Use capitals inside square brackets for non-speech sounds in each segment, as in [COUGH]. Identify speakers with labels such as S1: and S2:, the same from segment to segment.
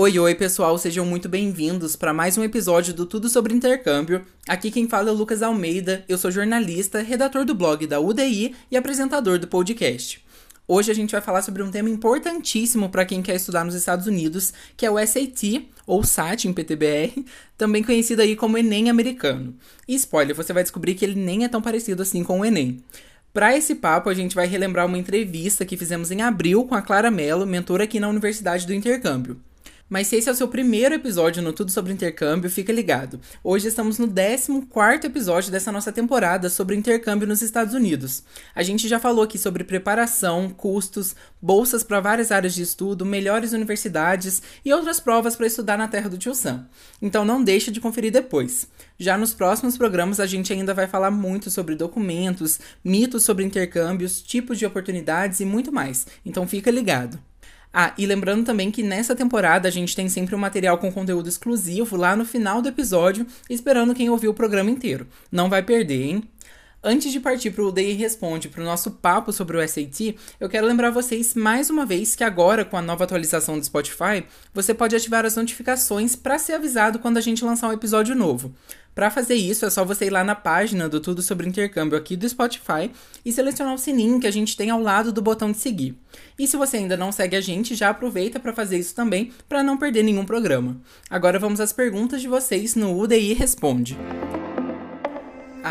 S1: Oi, oi, pessoal, sejam muito bem-vindos para mais um episódio do Tudo sobre Intercâmbio. Aqui quem fala é o Lucas Almeida, eu sou jornalista, redator do blog da UDI e apresentador do podcast. Hoje a gente vai falar sobre um tema importantíssimo para quem quer estudar nos Estados Unidos, que é o SAT, ou SAT em PTBR, também conhecido aí como Enem americano. E spoiler, você vai descobrir que ele nem é tão parecido assim com o Enem. Para esse papo, a gente vai relembrar uma entrevista que fizemos em abril com a Clara Mello, mentora aqui na Universidade do Intercâmbio. Mas se esse é o seu primeiro episódio no Tudo sobre Intercâmbio, fica ligado. Hoje estamos no 14 episódio dessa nossa temporada sobre intercâmbio nos Estados Unidos. A gente já falou aqui sobre preparação, custos, bolsas para várias áreas de estudo, melhores universidades e outras provas para estudar na terra do tio Sam. Então não deixe de conferir depois. Já nos próximos programas a gente ainda vai falar muito sobre documentos, mitos sobre intercâmbios, tipos de oportunidades e muito mais. Então fica ligado. Ah, e lembrando também que nessa temporada a gente tem sempre um material com conteúdo exclusivo lá no final do episódio, esperando quem ouviu o programa inteiro. Não vai perder, hein? Antes de partir para o UDI Responde, para o nosso papo sobre o SAT, eu quero lembrar vocês mais uma vez que agora, com a nova atualização do Spotify, você pode ativar as notificações para ser avisado quando a gente lançar um episódio novo. Para fazer isso, é só você ir lá na página do Tudo Sobre Intercâmbio aqui do Spotify e selecionar o sininho que a gente tem ao lado do botão de seguir. E se você ainda não segue a gente, já aproveita para fazer isso também, para não perder nenhum programa. Agora vamos às perguntas de vocês no UDI Responde.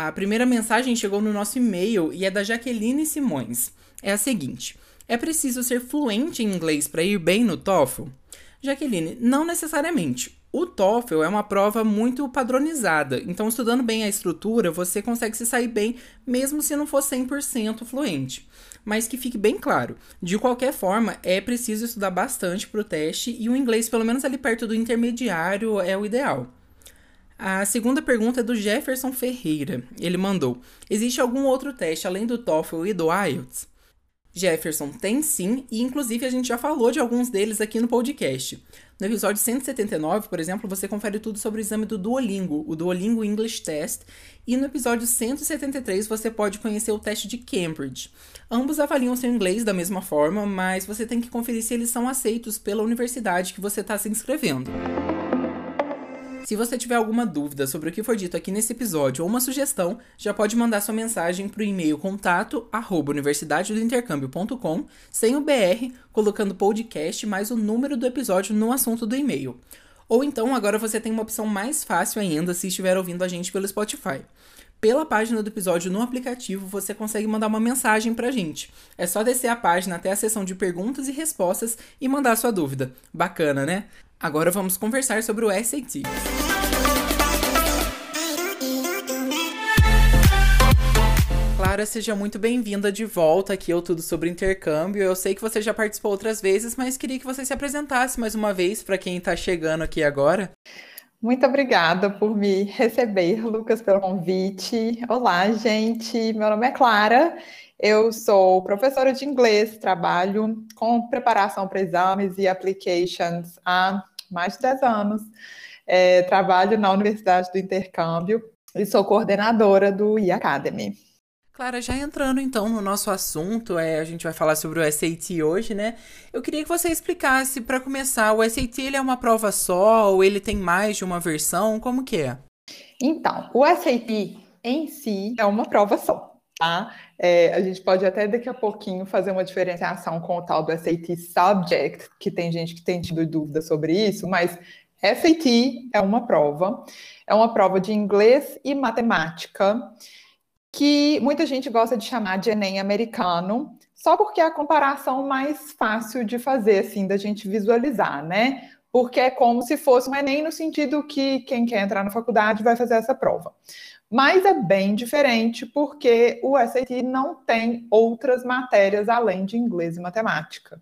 S1: A primeira mensagem chegou no nosso e-mail e é da Jaqueline Simões. É a seguinte: É preciso ser fluente em inglês para ir bem no TOEFL? Jaqueline, não necessariamente. O TOEFL é uma prova muito padronizada, então estudando bem a estrutura, você consegue se sair bem, mesmo se não for 100% fluente. Mas que fique bem claro, de qualquer forma, é preciso estudar bastante para o teste e o inglês, pelo menos ali perto do intermediário, é o ideal. A segunda pergunta é do Jefferson Ferreira. Ele mandou: Existe algum outro teste além do TOEFL e do IELTS? Jefferson, tem sim, e inclusive a gente já falou de alguns deles aqui no podcast. No episódio 179, por exemplo, você confere tudo sobre o exame do Duolingo, o Duolingo English Test, e no episódio 173 você pode conhecer o teste de Cambridge. Ambos avaliam seu inglês da mesma forma, mas você tem que conferir se eles são aceitos pela universidade que você está se inscrevendo. Se você tiver alguma dúvida sobre o que foi dito aqui nesse episódio ou uma sugestão, já pode mandar sua mensagem para o e-mail contato arroba universidadedointercâmbio.com sem o BR, colocando podcast mais o número do episódio no assunto do e-mail. Ou então agora você tem uma opção mais fácil ainda se estiver ouvindo a gente pelo Spotify. Pela página do episódio no aplicativo, você consegue mandar uma mensagem pra gente. É só descer a página até a seção de perguntas e respostas e mandar sua dúvida. Bacana, né? Agora vamos conversar sobre o SAT. Clara, seja muito bem-vinda de volta aqui ao Tudo Sobre Intercâmbio. Eu sei que você já participou outras vezes, mas queria que você se apresentasse mais uma vez para quem está chegando aqui agora.
S2: Muito obrigada por me receber, Lucas, pelo convite. Olá, gente. Meu nome é Clara eu sou professora de inglês, trabalho com preparação para exames e applications há mais de 10 anos. É, trabalho na Universidade do Intercâmbio e sou coordenadora do e-Academy.
S1: Clara, já entrando então no nosso assunto, é, a gente vai falar sobre o SAT hoje, né? Eu queria que você explicasse, para começar, o SAT ele é uma prova só ou ele tem mais de uma versão? Como que é?
S2: Então, o SAT em si é uma prova só. Tá? É, a gente pode até daqui a pouquinho fazer uma diferenciação com o tal do SAT Subject, que tem gente que tem tido dúvida sobre isso, mas SAT é uma prova, é uma prova de inglês e matemática, que muita gente gosta de chamar de Enem americano, só porque é a comparação mais fácil de fazer, assim, da gente visualizar, né? Porque é como se fosse um Enem no sentido que quem quer entrar na faculdade vai fazer essa prova. Mas é bem diferente porque o SAT não tem outras matérias além de inglês e matemática.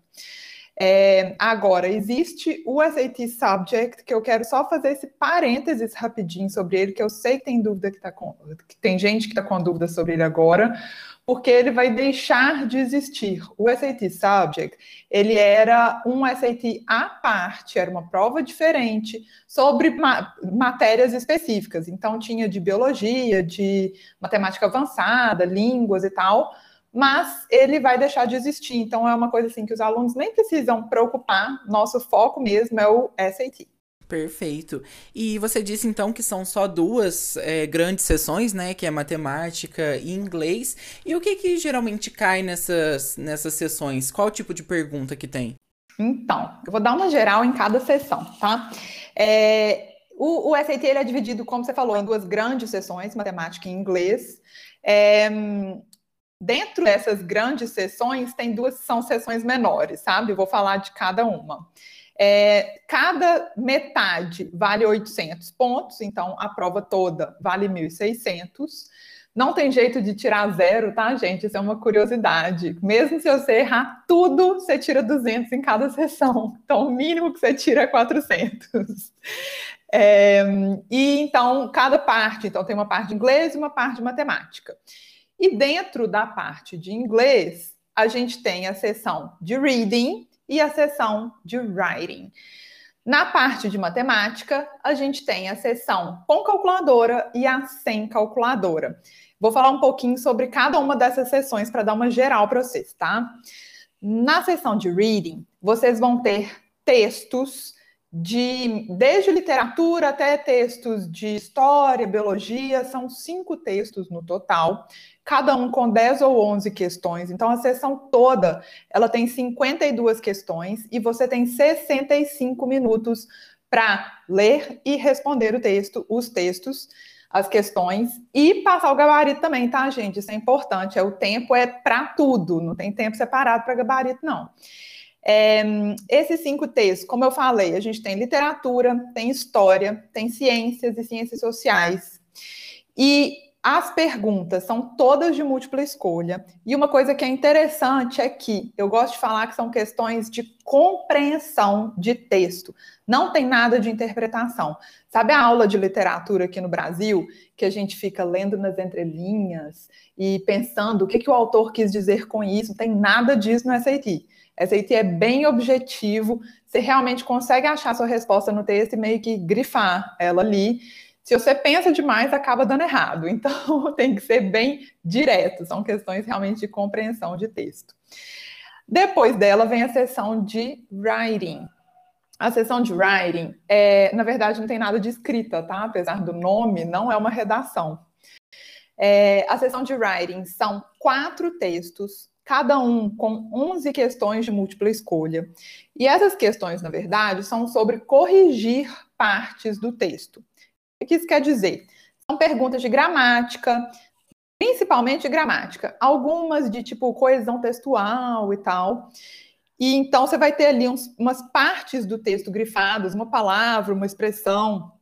S2: É, agora, existe o SAT Subject, que eu quero só fazer esse parênteses rapidinho sobre ele, que eu sei que tem dúvida que, tá com, que tem gente que está com dúvida sobre ele agora, porque ele vai deixar de existir. O SAT Subject, ele era um SAT à parte, era uma prova diferente sobre ma matérias específicas. Então tinha de biologia, de matemática avançada, línguas e tal, mas ele vai deixar de existir. Então é uma coisa assim que os alunos nem precisam preocupar. Nosso foco mesmo é o SAT.
S1: Perfeito. E você disse então que são só duas é, grandes sessões, né? Que é matemática e inglês. E o que que geralmente cai nessas, nessas sessões? Qual tipo de pergunta que tem?
S2: Então, eu vou dar uma geral em cada sessão, tá? É, o, o SAT ele é dividido, como você falou, em duas grandes sessões, matemática e inglês. É, dentro dessas grandes sessões, tem duas são sessões menores, sabe? Eu vou falar de cada uma. É, cada metade vale 800 pontos, então a prova toda vale 1.600. Não tem jeito de tirar zero, tá, gente? Isso é uma curiosidade. Mesmo se você errar tudo, você tira 200 em cada sessão. Então, o mínimo que você tira é 400. É, e então, cada parte, então tem uma parte de inglês e uma parte de matemática. E dentro da parte de inglês, a gente tem a sessão de reading, e a sessão de writing. Na parte de matemática, a gente tem a sessão com calculadora e a sem calculadora. Vou falar um pouquinho sobre cada uma dessas sessões para dar uma geral para vocês, tá? Na sessão de reading, vocês vão ter textos de desde literatura até textos de história, biologia, são cinco textos no total, cada um com 10 ou 11 questões. Então a sessão toda, ela tem 52 questões e você tem 65 minutos para ler e responder o texto, os textos, as questões e passar o gabarito também, tá, gente? Isso é importante. É o tempo é para tudo, não tem tempo separado para gabarito não. É, esses cinco textos, como eu falei, a gente tem literatura, tem história, tem ciências e ciências sociais. E as perguntas são todas de múltipla escolha. E uma coisa que é interessante é que eu gosto de falar que são questões de compreensão de texto. Não tem nada de interpretação. Sabe a aula de literatura aqui no Brasil, que a gente fica lendo nas entrelinhas e pensando o que, que o autor quis dizer com isso? Não tem nada disso no SAT. SAT é bem objetivo, você realmente consegue achar sua resposta no texto e meio que grifar ela ali. Se você pensa demais, acaba dando errado. [LAUGHS] Então, tem que ser bem direto. São questões realmente de compreensão de texto. Depois dela vem a sessão de writing. A sessão de writing, é, na verdade, não tem nada de escrita, tá? Apesar do nome, não é uma redação. É, a sessão de writing são quatro textos cada um com 11 questões de múltipla escolha. E essas questões, na verdade, são sobre corrigir partes do texto. O que isso quer dizer? São perguntas de gramática, principalmente gramática, algumas de tipo coesão textual e tal. E então você vai ter ali uns, umas partes do texto grifadas, uma palavra, uma expressão,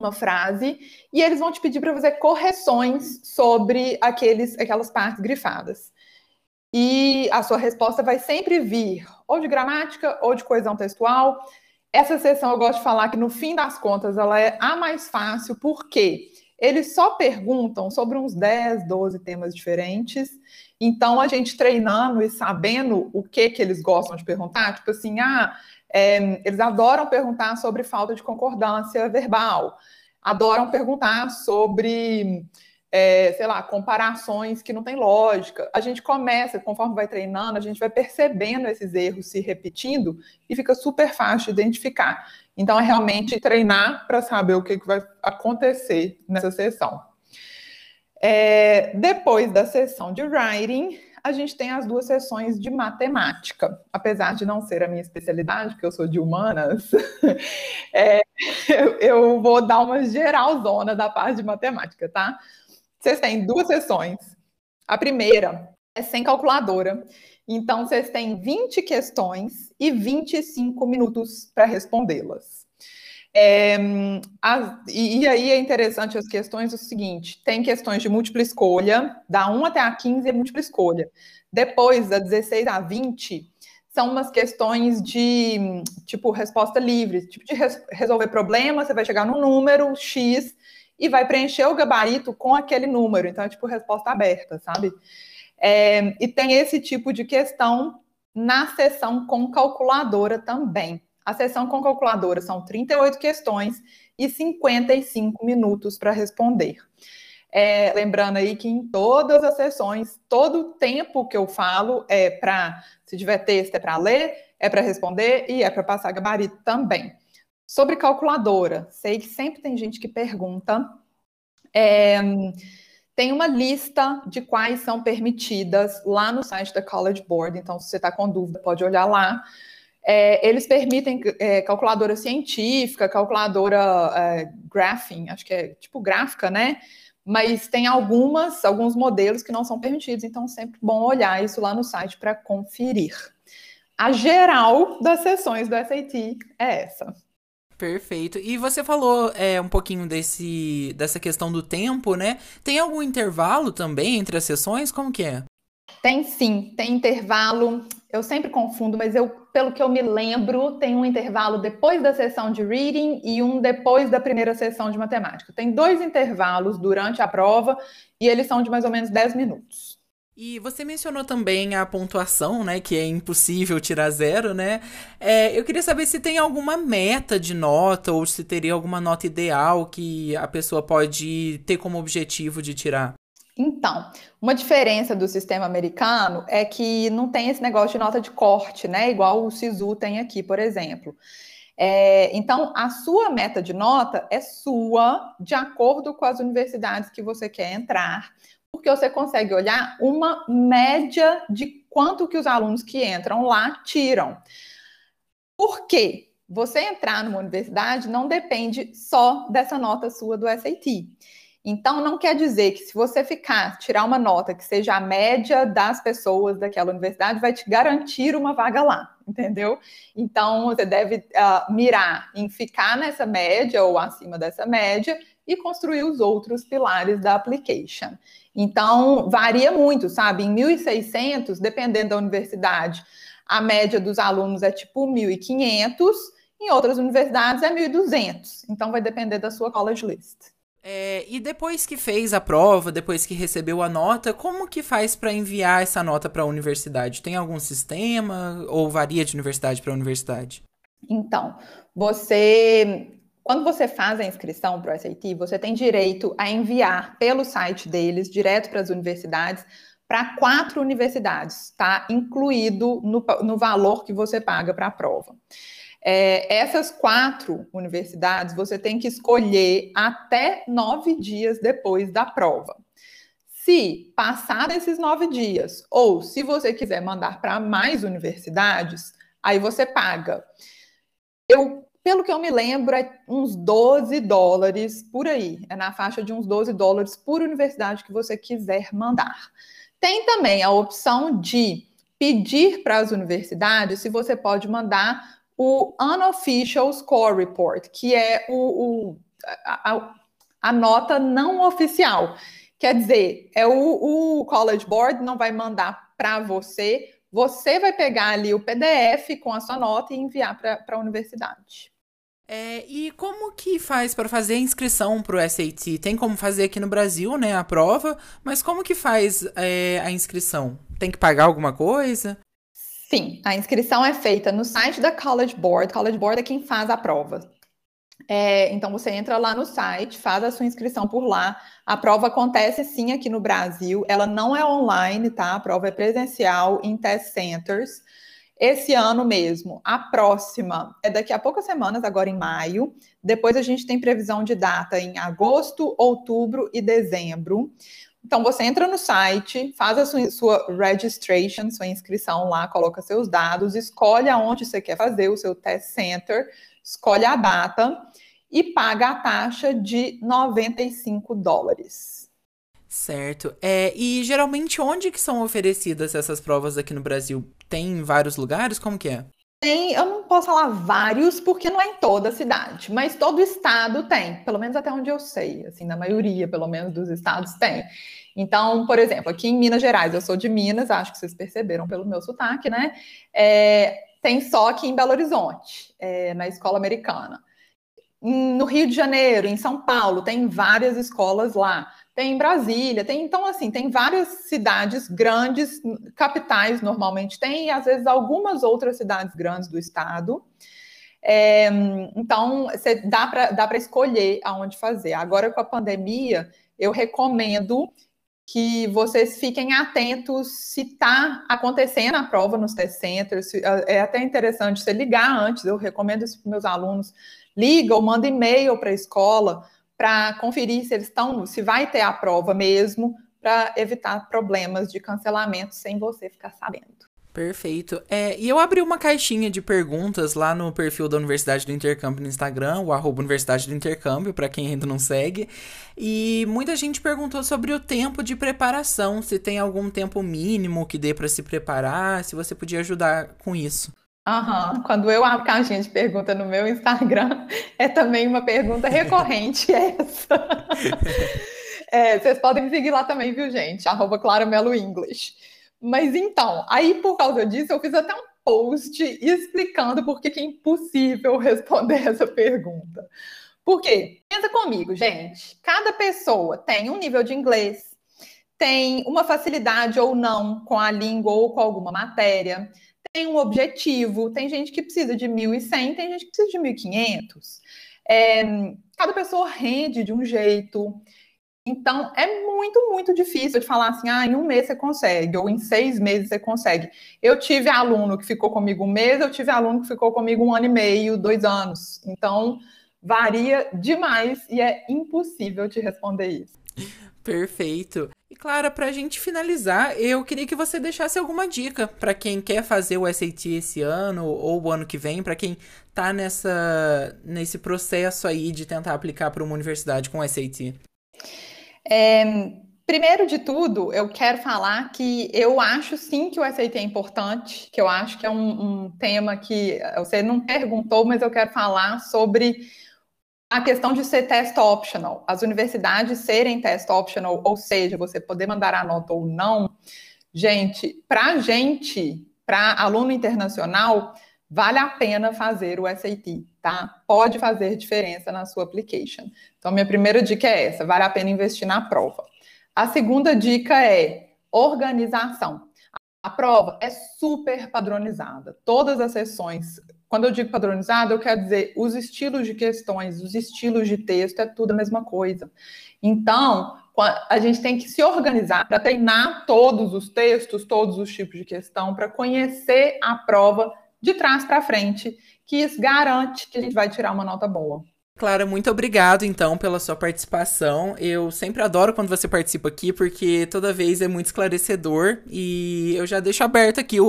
S2: uma frase, e eles vão te pedir para fazer correções sobre aqueles, aquelas partes grifadas. E a sua resposta vai sempre vir ou de gramática ou de coesão textual. Essa sessão eu gosto de falar que no fim das contas ela é a mais fácil, porque eles só perguntam sobre uns 10, 12 temas diferentes. Então a gente treinando e sabendo o que que eles gostam de perguntar, tipo assim, ah, é, eles adoram perguntar sobre falta de concordância verbal, adoram perguntar sobre é, sei lá, comparações que não tem lógica. A gente começa, conforme vai treinando, a gente vai percebendo esses erros se repetindo e fica super fácil de identificar. Então, é realmente treinar para saber o que, que vai acontecer nessa sessão. É, depois da sessão de writing, a gente tem as duas sessões de matemática. Apesar de não ser a minha especialidade, porque eu sou de humanas, [LAUGHS] é, [LAUGHS] eu, eu, vou dar uma geralzona da parte de matemática, tá? Vocês têm duas sessões. A primeira é sem calculadora. Então, vocês têm 20 questões e 25 minutos para respondê-las. É, e, e, aí é interessante as questões o seguinte: tem questões de múltipla escolha, da 1 até a 15 é múltipla escolha. Depois, da 16 a 20, são umas questões de tipo resposta livre, tipo de res, resolver problemas, você vai chegar no número X e vai preencher o gabarito com aquele número. Então, é tipo resposta aberta, sabe? É, e tem esse tipo de questão na sessão com calculadora também. A sessão com calculadora são 38 questões e 55 minutos para responder. É, lembrando aí que em todas as sessões, todo o tempo que eu falo é para, se tiver texto, é para ler, é para responder e é para passar gabarito também. Sobre calculadora, sei que sempre tem gente que pergunta. É, tem uma lista de quais são permitidas lá no site da College Board, então se você está com dúvida, pode olhar lá. É, eles permitem é, calculadora científica, calculadora é, graphing, acho que é tipo gráfica, né? mas tem algumas, alguns modelos que não são permitidos, então sempre bom olhar isso lá no site para conferir. A geral das sessões do SAT é essa.
S1: Perfeito. E você falou é, um pouquinho desse, dessa questão do tempo, né? Tem algum intervalo também entre as sessões? Como que é?
S2: Tem sim, tem intervalo. Eu sempre confundo, mas eu, pelo que eu me lembro, tem um intervalo depois da sessão de reading e um depois da primeira sessão de matemática. Tem dois intervalos durante a prova e eles são de mais ou menos 10 minutos.
S1: E você mencionou também a pontuação, né? Que é impossível tirar zero, né? É, eu queria saber se tem alguma meta de nota ou se teria alguma nota ideal que a pessoa pode ter como objetivo de tirar.
S2: Então, uma diferença do sistema americano é que não tem esse negócio de nota de corte, né? Igual o SISU tem aqui, por exemplo. É, então, a sua meta de nota é sua, de acordo com as universidades que você quer entrar, porque você consegue olhar uma média de quanto que os alunos que entram lá tiram. Por quê? Você entrar numa universidade não depende só dessa nota sua do SAT. Então, não quer dizer que se você ficar, tirar uma nota que seja a média das pessoas daquela universidade, vai te garantir uma vaga lá, entendeu? Então, você deve uh, mirar em ficar nessa média ou acima dessa média e construir os outros pilares da application. Então, varia muito, sabe? Em 1.600, dependendo da universidade, a média dos alunos é tipo 1.500, em outras universidades é 1.200. Então, vai depender da sua college list.
S1: É, e depois que fez a prova, depois que recebeu a nota, como que faz para enviar essa nota para a universidade? Tem algum sistema ou varia de universidade para universidade?
S2: Então, você quando você faz a inscrição para o SAT, você tem direito a enviar pelo site deles, direto para as universidades, para quatro universidades, tá? Incluído no, no valor que você paga para a prova. É, essas quatro universidades você tem que escolher até nove dias depois da prova. Se passar esses nove dias, ou se você quiser mandar para mais universidades, aí você paga. Eu, pelo que eu me lembro, é uns 12 dólares por aí. É na faixa de uns 12 dólares por universidade que você quiser mandar. Tem também a opção de pedir para as universidades se você pode mandar o Unofficial Score Report, que é o, o a, a, nota não oficial. Quer dizer, é o, o College Board não vai mandar para você, você vai pegar ali o PDF com a sua nota e enviar para a universidade.
S1: É, e como que faz para fazer a inscrição para o SAT? Tem como fazer aqui no Brasil, né, a prova, mas como que faz é, a inscrição? Tem que pagar alguma coisa?
S2: Sim, a inscrição é feita no site da College Board. College Board é quem faz a prova. É, então você entra lá no site, faz a sua inscrição por lá. A prova acontece sim aqui no Brasil. Ela não é online, tá? A prova é presencial em test centers. Esse ano mesmo, a próxima é daqui a poucas semanas, agora em maio. Depois a gente tem previsão de data em agosto, outubro e dezembro. Então, você entra no site, faz a sua, sua, registration, sua inscrição lá, coloca seus dados, escolhe aonde você quer fazer o seu test center, escolhe a data e paga a taxa de 95 dólares.
S1: Certo. É, e geralmente onde que são oferecidas essas provas aqui no Brasil? Tem em vários lugares? Como que é?
S2: Tem, eu não posso falar vários, porque não é em toda a cidade, mas todo estado tem, pelo menos até onde eu sei, assim, na maioria, pelo menos, dos estados tem. Então, por exemplo, aqui em Minas Gerais, eu sou de Minas, acho que vocês perceberam pelo meu sotaque, né? É, tem só aqui em Belo Horizonte, é, na escola americana. No Rio de Janeiro, em São Paulo, tem várias escolas lá tem Brasília, tem então assim, tem várias cidades grandes, capitais normalmente tem, e às vezes algumas outras cidades grandes do estado. É, então, você dá para dá escolher aonde fazer. Agora, com a pandemia, eu recomendo que vocês fiquem atentos se está acontecendo a prova nos test centers. É até interessante você ligar antes, eu recomendo isso para meus alunos. Liga ou manda e-mail para a escola para conferir se eles estão, se vai ter a prova mesmo, para evitar problemas de cancelamento sem você ficar sabendo.
S1: Perfeito. É, e eu abri uma caixinha de perguntas lá no perfil da Universidade do Intercâmbio no Instagram, o arroba Universidade do Intercâmbio, para quem ainda não segue. E muita gente perguntou sobre o tempo de preparação, se tem algum tempo mínimo que dê para se preparar, se você podia ajudar com isso.
S2: Aham. Quando eu abro caixinha de pergunta no meu Instagram, [LAUGHS] é também uma pergunta recorrente [LAUGHS] essa. é, vocês podem me seguir lá também, viu, gente? Arroba Melo English. Mas então, aí por causa disso, eu fiz até um post explicando por que é impossível [LAUGHS] responder essa pergunta. Por quê? Pensa comigo, gente. Cada pessoa tem um nível de inglês, tem uma facilidade ou não com a língua ou com alguma matéria, tem um objetivo. Tem gente que precisa de 1.100, tem gente que precisa de 1.500. É, cada pessoa rende de um jeito. Então, é muito, muito difícil de falar assim, ah, em um mês você consegue, ou em seis meses você consegue. Eu tive aluno que ficou comigo um mês, eu tive aluno que ficou comigo um ano e meio, dois anos. Então, varia demais e é impossível te responder isso.
S1: Perfeito. E Clara, para a gente finalizar, eu queria que você deixasse alguma dica para quem quer fazer o SAT esse ano ou o ano que vem, para quem tá nessa nesse processo aí de tentar aplicar para uma universidade com o SAT.
S2: É, primeiro de tudo, eu quero falar que eu acho sim que o SAT é importante, que eu acho que é um, um tema que você não perguntou, mas eu quero falar sobre a questão de ser test optional. As universidades serem test optional, ou seja, você poder mandar a nota ou não, gente, para gente, para aluno internacional, vale a pena fazer o SAT, tá? Pode fazer diferença na sua application. Então, minha primeira dica é essa: vale a pena investir na prova. A segunda dica é organização. A prova é super padronizada. Todas as sessões, quando eu digo padronizada, eu quero dizer os estilos de questões, os estilos de texto, é tudo a mesma coisa. Então, a gente tem que se organizar para treinar todos os textos, todos os tipos de questão, para conhecer a prova de trás para frente, que isso garante que a gente vai tirar uma nota boa.
S1: Clara, muito obrigado então pela sua participação. Eu sempre adoro quando você participa aqui, porque toda vez é muito esclarecedor. E eu já deixo aberto aqui o,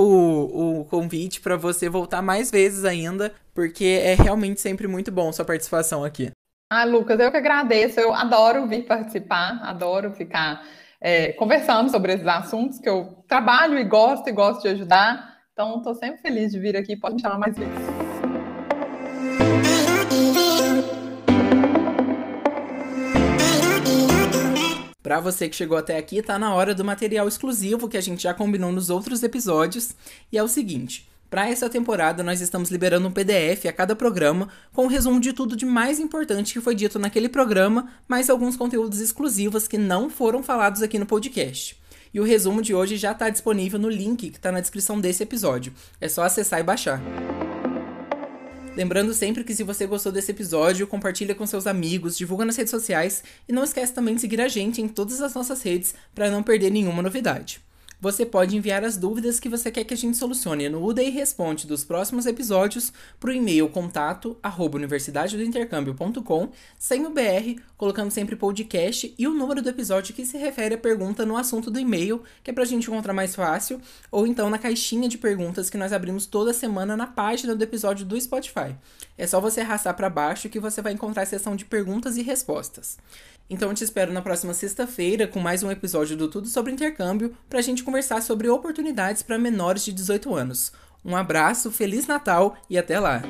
S1: o convite para você voltar mais vezes ainda, porque é realmente sempre muito bom sua participação aqui.
S2: Ah, Lucas, eu que agradeço. Eu adoro vir participar, adoro ficar é, conversando sobre esses assuntos que eu trabalho e gosto e gosto de ajudar. Então, estou sempre feliz de vir aqui. Pode me chamar mais vezes.
S1: Para você que chegou até aqui, tá na hora do material exclusivo que a gente já combinou nos outros episódios. E é o seguinte: para essa temporada, nós estamos liberando um PDF a cada programa com um resumo de tudo de mais importante que foi dito naquele programa, mais alguns conteúdos exclusivos que não foram falados aqui no podcast. E o resumo de hoje já está disponível no link que está na descrição desse episódio. É só acessar e baixar. Lembrando sempre que se você gostou desse episódio, compartilha com seus amigos, divulga nas redes sociais e não esquece também de seguir a gente em todas as nossas redes para não perder nenhuma novidade. Você pode enviar as dúvidas que você quer que a gente solucione no UDI Responde dos próximos episódios para o e-mail contato arroba universidadedointercâmbio.com sem o BR, colocando sempre podcast e o número do episódio que se refere à pergunta no assunto do e-mail, que é para a gente encontrar mais fácil, ou então na caixinha de perguntas que nós abrimos toda semana na página do episódio do Spotify. É só você arrastar para baixo que você vai encontrar a seção de perguntas e respostas. Então eu te espero na próxima sexta-feira com mais um episódio do Tudo sobre Intercâmbio para a gente conversar sobre oportunidades para menores de 18 anos. Um abraço, Feliz Natal e até lá!